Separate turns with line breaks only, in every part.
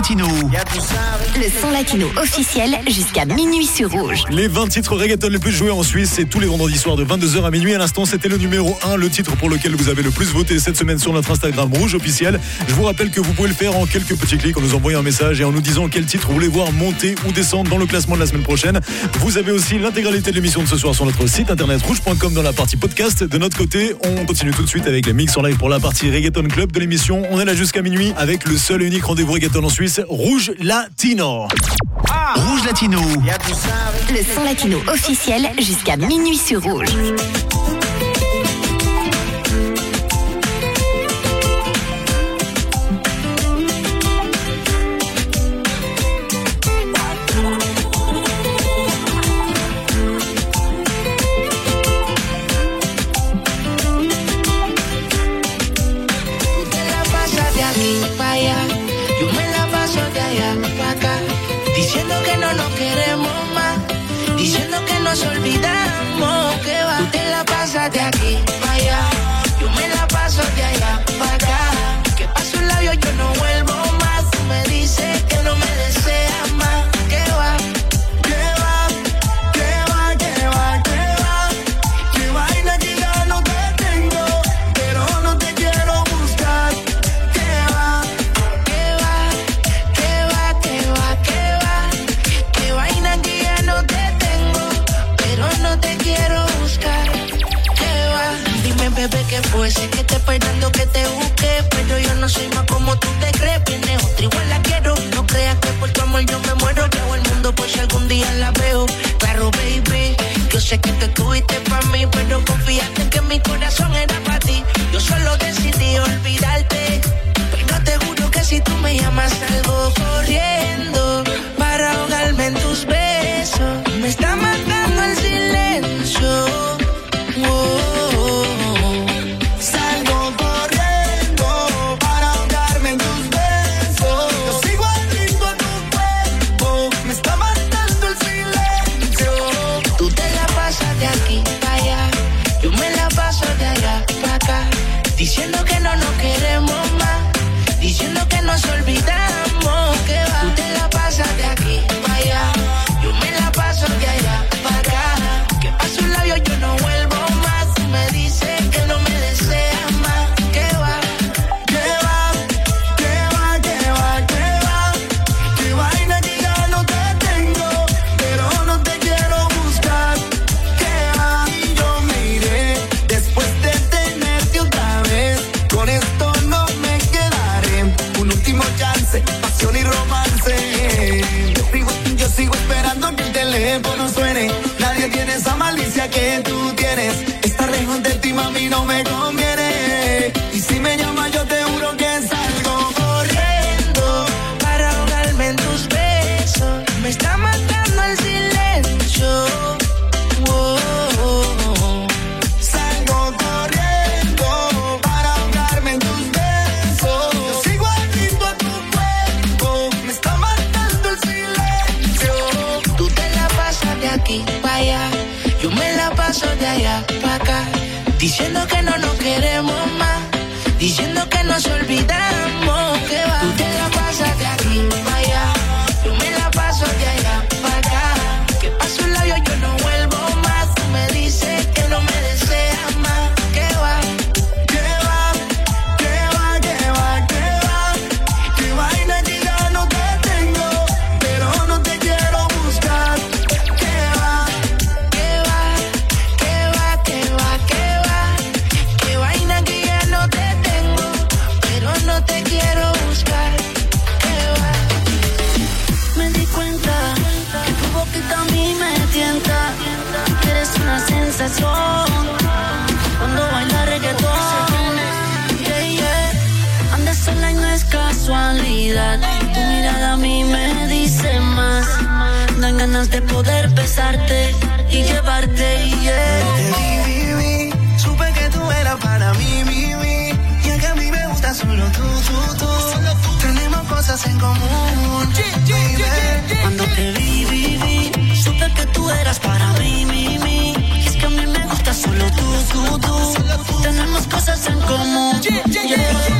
Latino.
Le son latino officiel jusqu'à minuit sur Rouge.
Les 20 titres reggaeton les plus joués en Suisse, c'est tous les vendredis soirs de 22h à minuit. À l'instant, c'était le numéro 1, le titre pour lequel vous avez le plus voté cette semaine sur notre Instagram Rouge officiel. Je vous rappelle que vous pouvez le faire en quelques petits clics en nous envoyant un message et en nous disant quel titre vous voulez voir monter ou descendre dans le classement de la semaine prochaine. Vous avez aussi l'intégralité de l'émission de ce soir sur notre site internet rouge.com dans la partie podcast. De notre côté, on continue tout de suite avec les mix en live pour la partie reggaeton club de l'émission. On est là jusqu'à minuit avec le seul et unique rendez-vous reggaeton en Suisse, Rouge Latino.
Rouge Latino.
Le son latino officiel jusqu'à minuit sur Rouge.
Diciendo que no nos queremos más, diciendo que nos olvidamos sé que tú estuviste para mí, pero confíate que mi corazón era para ti, yo solo decidí olvidarte, pero te juro que si tú me llamas salgo corriendo para ahogarme en tus besos, me está matando no me conviene, diciendo que no nos queremos más, diciendo que nos olvidamos solo tú, tú, tú. Tenemos cosas en común, baby.
Cuando te vi, vi, vi, supe que tú eras para mí, mi, mi. Y es que a mí me gusta solo tú, tú, tú. Tenemos cosas en común. Yeah.
Porque tú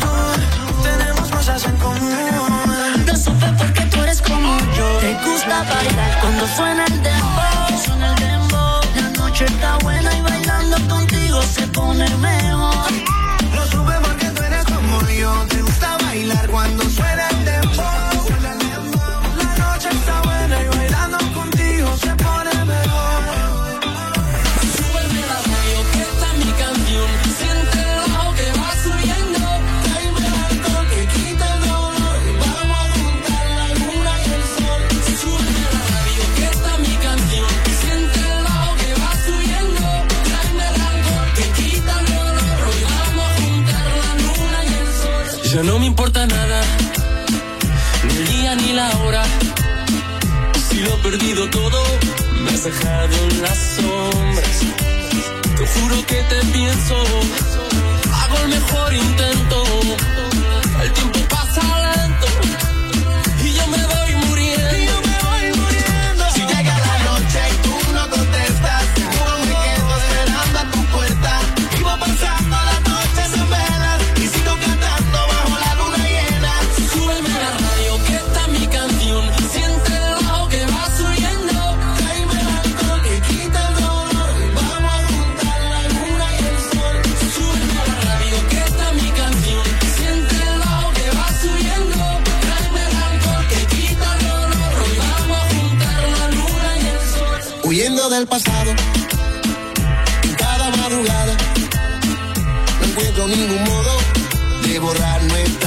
tú.
Tenemos cosas en común. No supe por qué tú
eres como yo. Te gusta bailar cuando suena el dembow. Suena el dembow. La noche está buena y bailando contigo se pone mejor
perdido todo, me has dejado en las sombras. Te juro que te pienso, hago el mejor intento
del pasado. Cada madrugada no encuentro ningún modo de borrar nuestra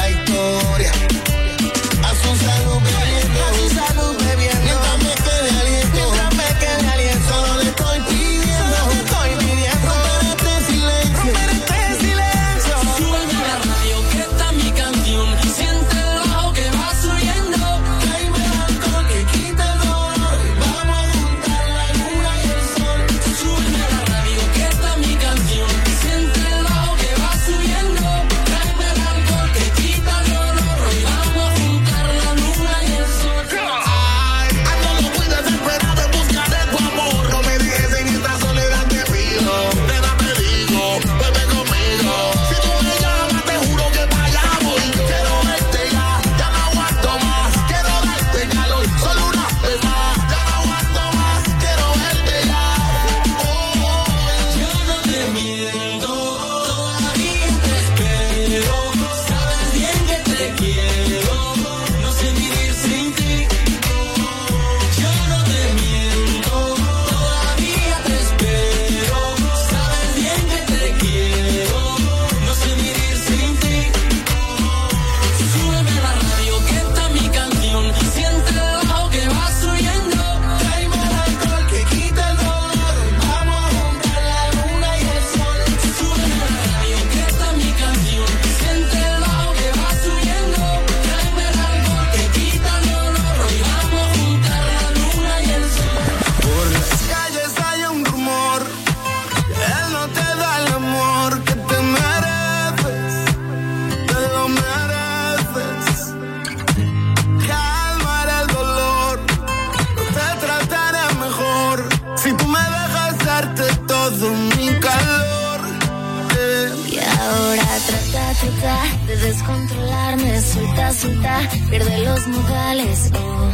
de
descontrolarme, suelta, suelta, pierde los modales. Oh.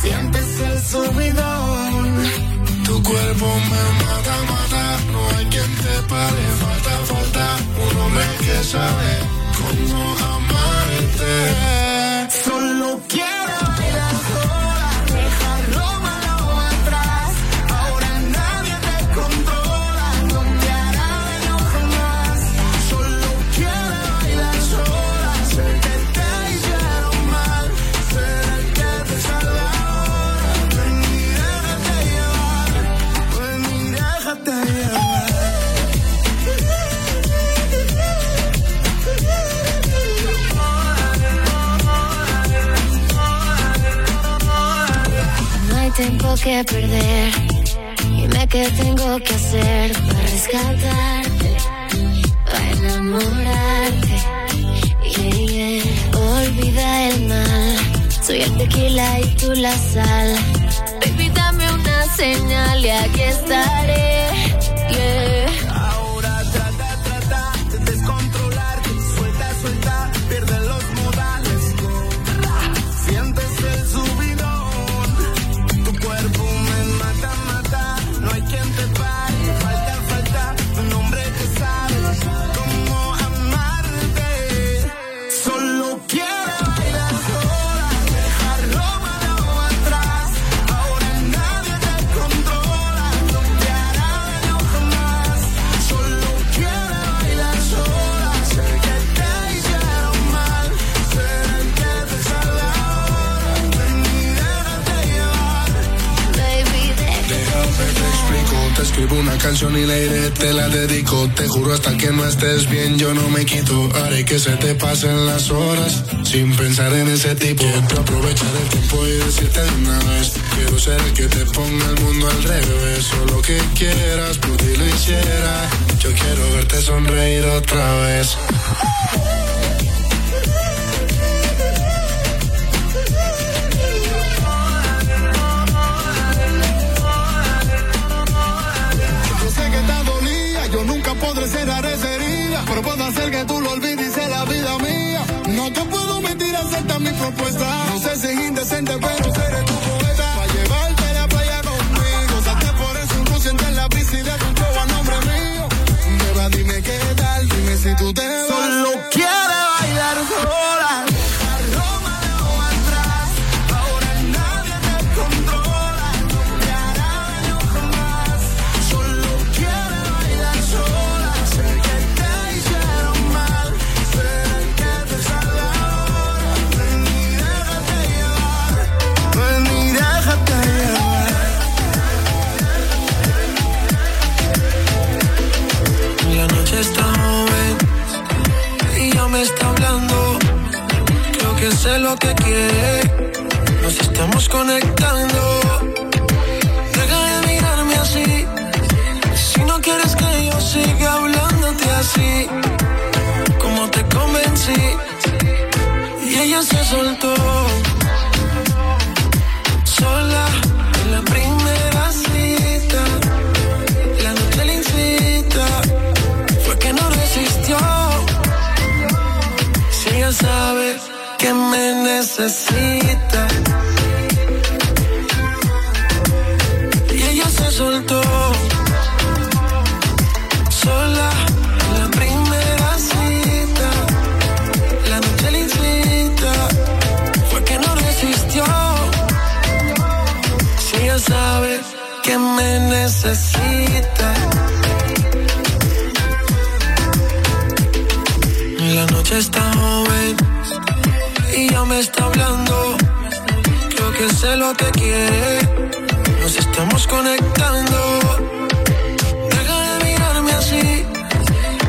Sientes el subidón,
tu cuerpo me mata, mata, no hay quien te pare, falta, falta, un hombre que sabe cómo amarte. Solo quiero que perder. Dime qué tengo que hacer para rescatarte, para enamorarte. Yeah, yeah. Olvida el mal. Soy el tequila y tú la sal. Baby, una señal y aquí estaré.
Canción y la iré, te la dedico. Te juro hasta que no estés bien, yo no me quito. Haré que se te pasen las horas sin pensar en ese tipo. Quiero aprovechar el tiempo y decirte de una vez. Quiero ser el que te ponga el mundo al revés. O lo que quieras, por ti lo hiciera. Yo quiero verte sonreír otra vez.
Pero puedo hacer que tú lo olvides y sea la vida mía. No te puedo mentir, acepta mi propuesta. No sé si es indecente, pero seré
Nos estamos conectando. Necesita. Y ella se soltó. Sola la primera cita. La noche le incita. Fue que no resistió. Si ella sabe que me necesita. La noche está joven y ya me está hablando. Creo que sé lo que quiere. Nos estamos conectando. Deja de mirarme así.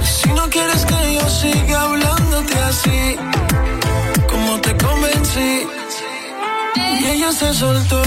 Si no quieres que yo siga hablándote así, como te convencí. Y ella se soltó.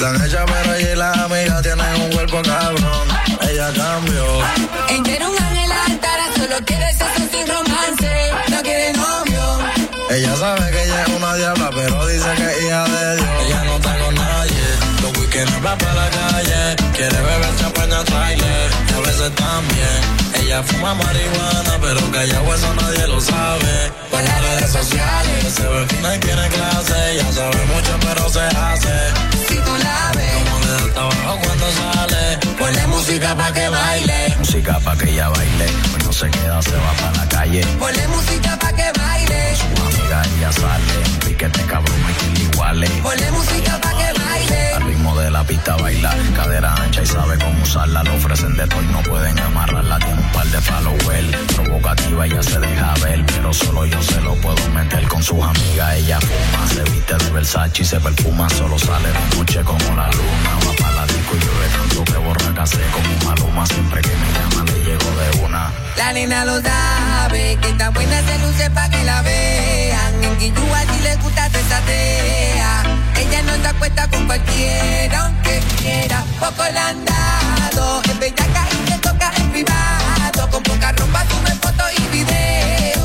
Están hechas, pero ella y las amigas tienen un cuerpo cabrón. Ella cambió.
Ella era un ángel altara, solo quiere sexo sin romance. No quiere novio.
Ella sabe que ella es una diabla, pero dice que es hija de Dios. Ella Weekends va para la calle. Quiere beber champaña trailer. Y a veces también. Ella
fuma marihuana, pero callado eso nadie lo sabe. Por las redes sociales se ve fina y tiene clase. Ya sabe mucho, pero se hace.
Si tú la ves,
Como le da trabajo cuando sale.
ponle música pa' que baile.
Música pa' que ella baile. Pues no se queda, se va para la calle.
Ponle música pa' que baile.
Su amiga ella sale. Piquete cabrón, que iguales.
Ponle música pa' que baile.
Al ritmo de la pista baila, cadera ancha y sabe cómo usarla. Le ofrecen de todo y no pueden amarrarla. Tiene un par de followers, provocativa ella se deja ver, pero solo yo se lo puedo meter con sus amigas. Ella fuma, se viste de Versace y se perfuma. Solo sale de noche como la luna. Va para la disco y llueve tanto que borra se como maluma. Siempre que me llama le llego de una.
La nena lo sabe, que tan buena se luce pa' que la vean. En Quillúa si les gusta te satea. Ella no da cuenta con cualquiera, aunque quiera. Poco la han dado, es bellaca y te toca en privado. Con poca ropa tuve fotos y videos